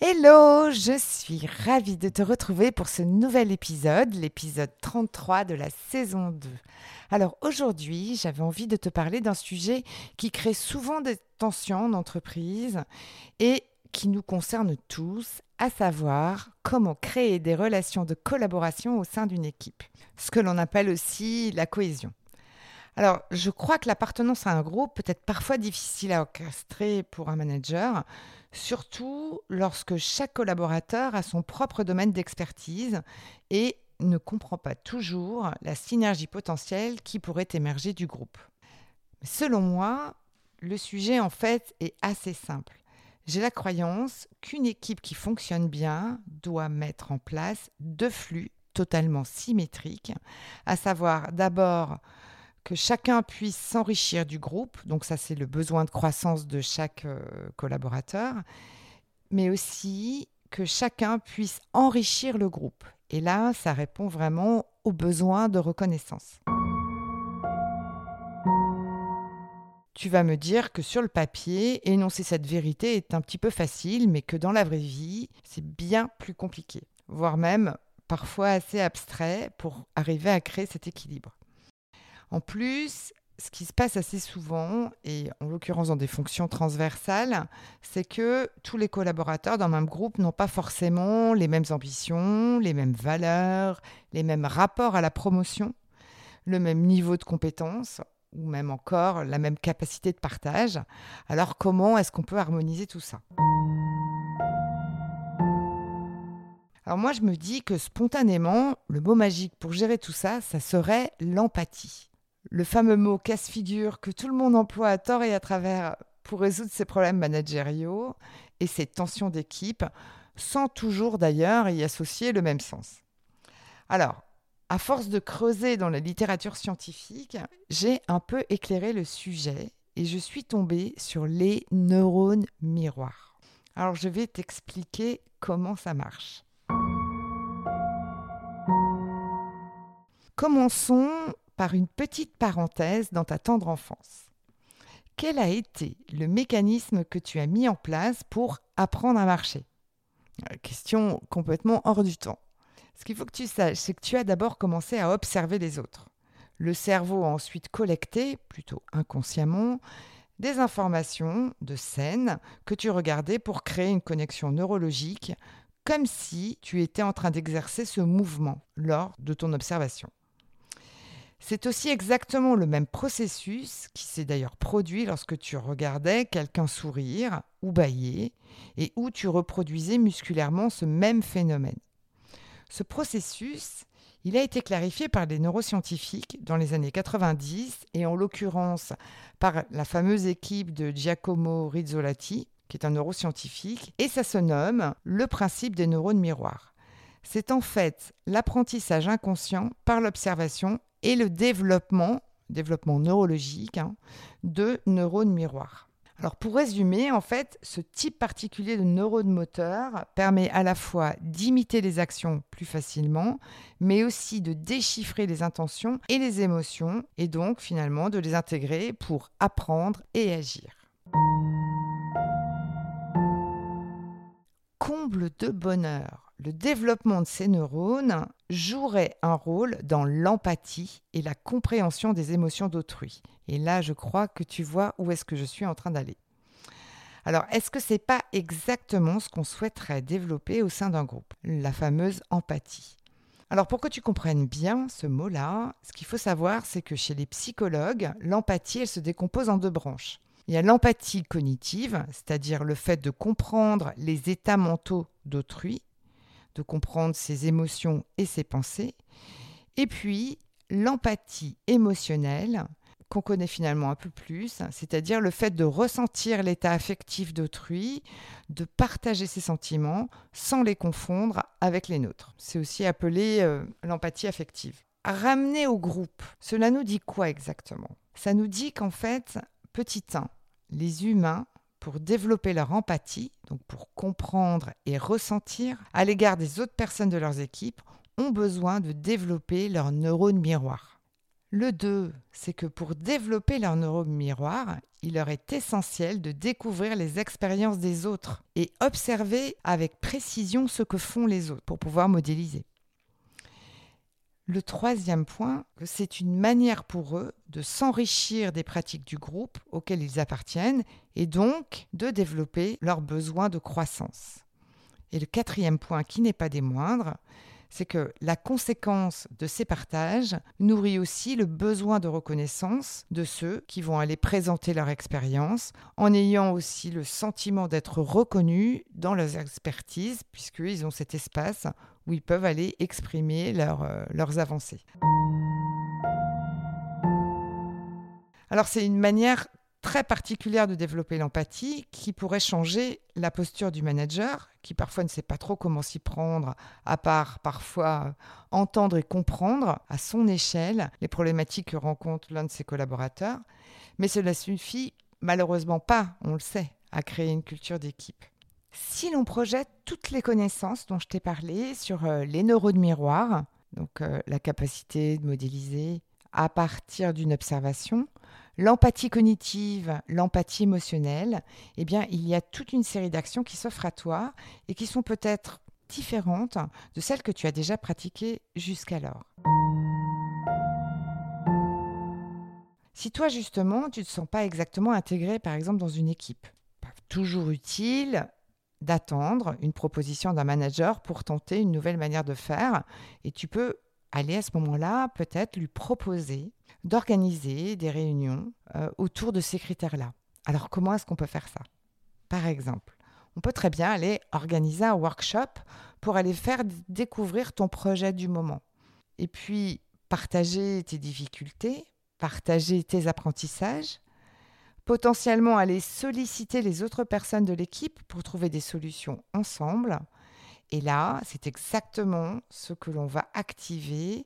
Hello, je suis ravie de te retrouver pour ce nouvel épisode, l'épisode 33 de la saison 2. Alors aujourd'hui, j'avais envie de te parler d'un sujet qui crée souvent des tensions en entreprise et qui nous concerne tous, à savoir comment créer des relations de collaboration au sein d'une équipe, ce que l'on appelle aussi la cohésion. Alors, je crois que l'appartenance à un groupe peut être parfois difficile à orchestrer pour un manager, surtout lorsque chaque collaborateur a son propre domaine d'expertise et ne comprend pas toujours la synergie potentielle qui pourrait émerger du groupe. Selon moi, le sujet en fait est assez simple. J'ai la croyance qu'une équipe qui fonctionne bien doit mettre en place deux flux totalement symétriques, à savoir d'abord que chacun puisse s'enrichir du groupe, donc ça c'est le besoin de croissance de chaque euh, collaborateur, mais aussi que chacun puisse enrichir le groupe. Et là, ça répond vraiment aux besoins de reconnaissance. Tu vas me dire que sur le papier, énoncer cette vérité est un petit peu facile, mais que dans la vraie vie, c'est bien plus compliqué, voire même parfois assez abstrait pour arriver à créer cet équilibre. En plus, ce qui se passe assez souvent, et en l'occurrence dans des fonctions transversales, c'est que tous les collaborateurs d'un même groupe n'ont pas forcément les mêmes ambitions, les mêmes valeurs, les mêmes rapports à la promotion, le même niveau de compétence ou même encore la même capacité de partage. Alors comment est-ce qu'on peut harmoniser tout ça? Alors moi, je me dis que spontanément, le mot magique pour gérer tout ça, ça serait l'empathie le fameux mot casse-figure que tout le monde emploie à tort et à travers pour résoudre ses problèmes managériaux et ses tensions d'équipe, sans toujours d'ailleurs y associer le même sens. Alors, à force de creuser dans la littérature scientifique, j'ai un peu éclairé le sujet et je suis tombée sur les neurones miroirs. Alors, je vais t'expliquer comment ça marche. Commençons par une petite parenthèse dans ta tendre enfance. Quel a été le mécanisme que tu as mis en place pour apprendre à marcher? Question complètement hors du temps. Ce qu'il faut que tu saches, c'est que tu as d'abord commencé à observer les autres. Le cerveau a ensuite collecté, plutôt inconsciemment, des informations de scènes que tu regardais pour créer une connexion neurologique, comme si tu étais en train d'exercer ce mouvement lors de ton observation. C'est aussi exactement le même processus qui s'est d'ailleurs produit lorsque tu regardais quelqu'un sourire ou bailler et où tu reproduisais musculairement ce même phénomène. Ce processus, il a été clarifié par les neuroscientifiques dans les années 90 et en l'occurrence par la fameuse équipe de Giacomo Rizzolatti, qui est un neuroscientifique, et ça se nomme le principe des neurones miroirs. C'est en fait l'apprentissage inconscient par l'observation et le développement, développement neurologique, hein, de neurones miroirs. Alors pour résumer, en fait, ce type particulier de neurone moteur permet à la fois d'imiter les actions plus facilement, mais aussi de déchiffrer les intentions et les émotions, et donc finalement de les intégrer pour apprendre et agir. Comble de bonheur le développement de ces neurones jouerait un rôle dans l'empathie et la compréhension des émotions d'autrui. Et là, je crois que tu vois où est-ce que je suis en train d'aller. Alors, est-ce que ce n'est pas exactement ce qu'on souhaiterait développer au sein d'un groupe? La fameuse empathie. Alors pour que tu comprennes bien ce mot-là, ce qu'il faut savoir, c'est que chez les psychologues, l'empathie, elle se décompose en deux branches. Il y a l'empathie cognitive, c'est-à-dire le fait de comprendre les états mentaux d'autrui, de comprendre ses émotions et ses pensées. Et puis l'empathie émotionnelle, qu'on connaît finalement un peu plus, c'est-à-dire le fait de ressentir l'état affectif d'autrui, de partager ses sentiments sans les confondre avec les nôtres. C'est aussi appelé euh, l'empathie affective. Ramener au groupe, cela nous dit quoi exactement? Ça nous dit qu'en fait, petit 1, les humains, pour développer leur empathie, donc pour comprendre et ressentir à l'égard des autres personnes de leurs équipes, ont besoin de développer leurs neurones miroirs. Le 2, c'est que pour développer leur neurone miroir, il leur est essentiel de découvrir les expériences des autres et observer avec précision ce que font les autres pour pouvoir modéliser. Le troisième point, c'est une manière pour eux de s'enrichir des pratiques du groupe auquel ils appartiennent et donc de développer leurs besoins de croissance. Et le quatrième point, qui n'est pas des moindres, c'est que la conséquence de ces partages nourrit aussi le besoin de reconnaissance de ceux qui vont aller présenter leur expérience, en ayant aussi le sentiment d'être reconnus dans leurs expertises, puisqu'ils ont cet espace où ils peuvent aller exprimer euh, leurs avancées. Alors c'est une manière très particulière de développer l'empathie qui pourrait changer la posture du manager, qui parfois ne sait pas trop comment s'y prendre, à part parfois entendre et comprendre à son échelle les problématiques que rencontre l'un de ses collaborateurs. Mais cela suffit malheureusement pas, on le sait, à créer une culture d'équipe. Si l'on projette toutes les connaissances dont je t'ai parlé sur euh, les neurones miroirs, donc euh, la capacité de modéliser à partir d'une observation, l'empathie cognitive, l'empathie émotionnelle, eh bien, il y a toute une série d'actions qui s'offrent à toi et qui sont peut-être différentes de celles que tu as déjà pratiquées jusqu'alors. Si toi, justement, tu ne te sens pas exactement intégré, par exemple, dans une équipe, toujours utile d'attendre une proposition d'un manager pour tenter une nouvelle manière de faire. Et tu peux aller à ce moment-là, peut-être lui proposer d'organiser des réunions euh, autour de ces critères-là. Alors comment est-ce qu'on peut faire ça? Par exemple, on peut très bien aller organiser un workshop pour aller faire découvrir ton projet du moment. Et puis partager tes difficultés, partager tes apprentissages, potentiellement aller solliciter les autres personnes de l'équipe pour trouver des solutions ensemble. Et là, c'est exactement ce que l'on va activer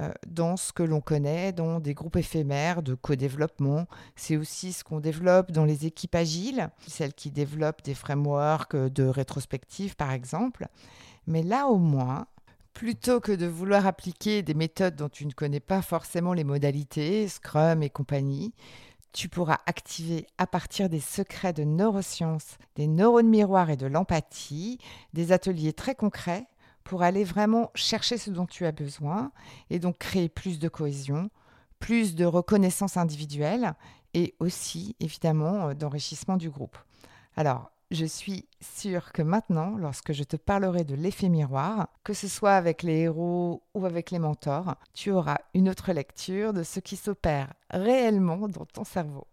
euh, dans ce que l'on connaît, dans des groupes éphémères de co-développement. C'est aussi ce qu'on développe dans les équipes agiles, celles qui développent des frameworks de rétrospective par exemple. Mais là au moins, plutôt que de vouloir appliquer des méthodes dont tu ne connais pas forcément les modalités, Scrum et compagnie, tu pourras activer à partir des secrets de neurosciences, des neurones miroirs et de l'empathie, des ateliers très concrets pour aller vraiment chercher ce dont tu as besoin et donc créer plus de cohésion, plus de reconnaissance individuelle et aussi évidemment euh, d'enrichissement du groupe. Alors, je suis sûre que maintenant, lorsque je te parlerai de l'effet miroir, que ce soit avec les héros ou avec les mentors, tu auras une autre lecture de ce qui s'opère réellement dans ton cerveau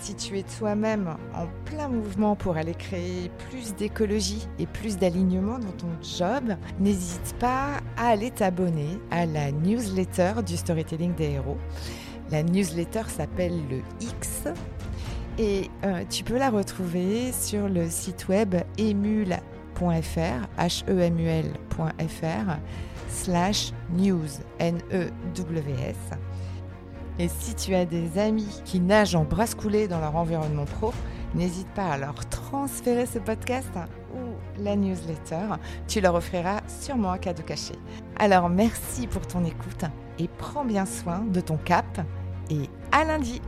si tu es toi-même en plein mouvement pour aller créer plus d'écologie et plus d'alignement dans ton job, n'hésite pas à aller t'abonner à la newsletter du storytelling des héros. La newsletter s'appelle le X et euh, tu peux la retrouver sur le site web emul.fr, h e m u l.fr slash news, N-E-W-S. Et si tu as des amis qui nagent en brasse coulée dans leur environnement pro, n'hésite pas à leur transférer ce podcast ou la newsletter. Tu leur offriras sûrement un cadeau caché. Alors merci pour ton écoute et prends bien soin de ton cap et à lundi.